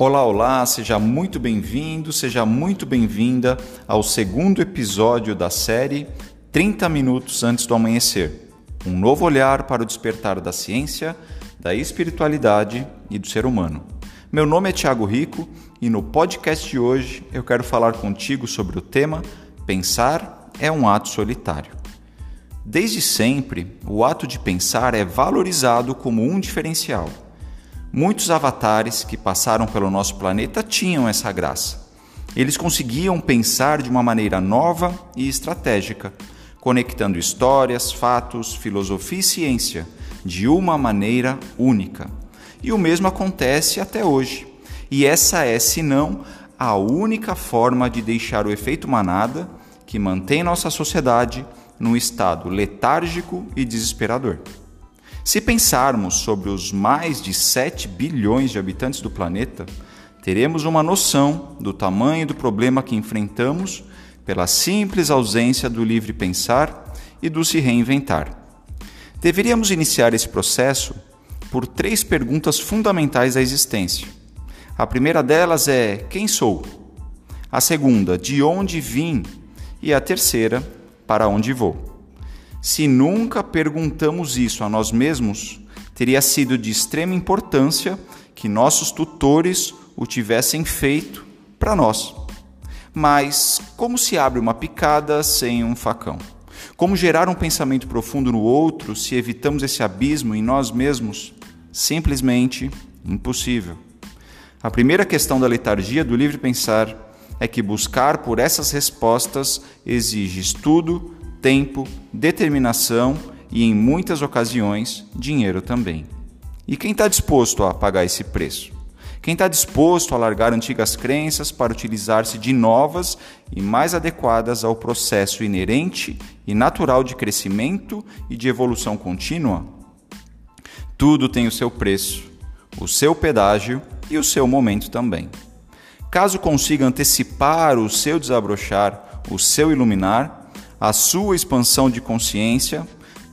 Olá, olá, seja muito bem-vindo, seja muito bem-vinda ao segundo episódio da série 30 Minutos Antes do Amanhecer um novo olhar para o despertar da ciência, da espiritualidade e do ser humano. Meu nome é Tiago Rico e no podcast de hoje eu quero falar contigo sobre o tema Pensar é um ato solitário. Desde sempre, o ato de pensar é valorizado como um diferencial. Muitos avatares que passaram pelo nosso planeta tinham essa graça. Eles conseguiam pensar de uma maneira nova e estratégica, conectando histórias, fatos, filosofia e ciência de uma maneira única. E o mesmo acontece até hoje. E essa é, se não, a única forma de deixar o efeito manada que mantém nossa sociedade num estado letárgico e desesperador. Se pensarmos sobre os mais de 7 bilhões de habitantes do planeta, teremos uma noção do tamanho do problema que enfrentamos pela simples ausência do livre pensar e do se reinventar. Deveríamos iniciar esse processo por três perguntas fundamentais da existência. A primeira delas é: quem sou? A segunda, de onde vim? E a terceira, para onde vou? Se nunca perguntamos isso a nós mesmos, teria sido de extrema importância que nossos tutores o tivessem feito para nós. Mas como se abre uma picada sem um facão? Como gerar um pensamento profundo no outro se evitamos esse abismo em nós mesmos? Simplesmente impossível. A primeira questão da letargia do livre pensar é que buscar por essas respostas exige estudo, tempo, determinação e, em muitas ocasiões, dinheiro também. E quem está disposto a pagar esse preço? Quem está disposto a largar antigas crenças para utilizar-se de novas e mais adequadas ao processo inerente e natural de crescimento e de evolução contínua? Tudo tem o seu preço, o seu pedágio e o seu momento também. Caso consiga antecipar o seu desabrochar, o seu iluminar, a sua expansão de consciência,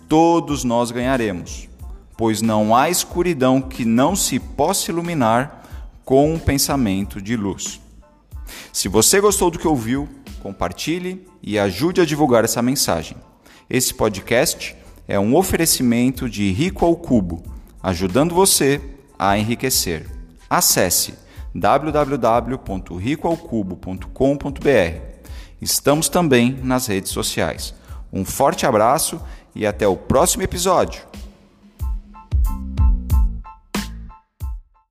todos nós ganharemos, pois não há escuridão que não se possa iluminar com um pensamento de luz. Se você gostou do que ouviu, compartilhe e ajude a divulgar essa mensagem. Esse podcast é um oferecimento de Rico ao Cubo, ajudando você a enriquecer. Acesse www.ricoalcubo.com.br Estamos também nas redes sociais. Um forte abraço e até o próximo episódio.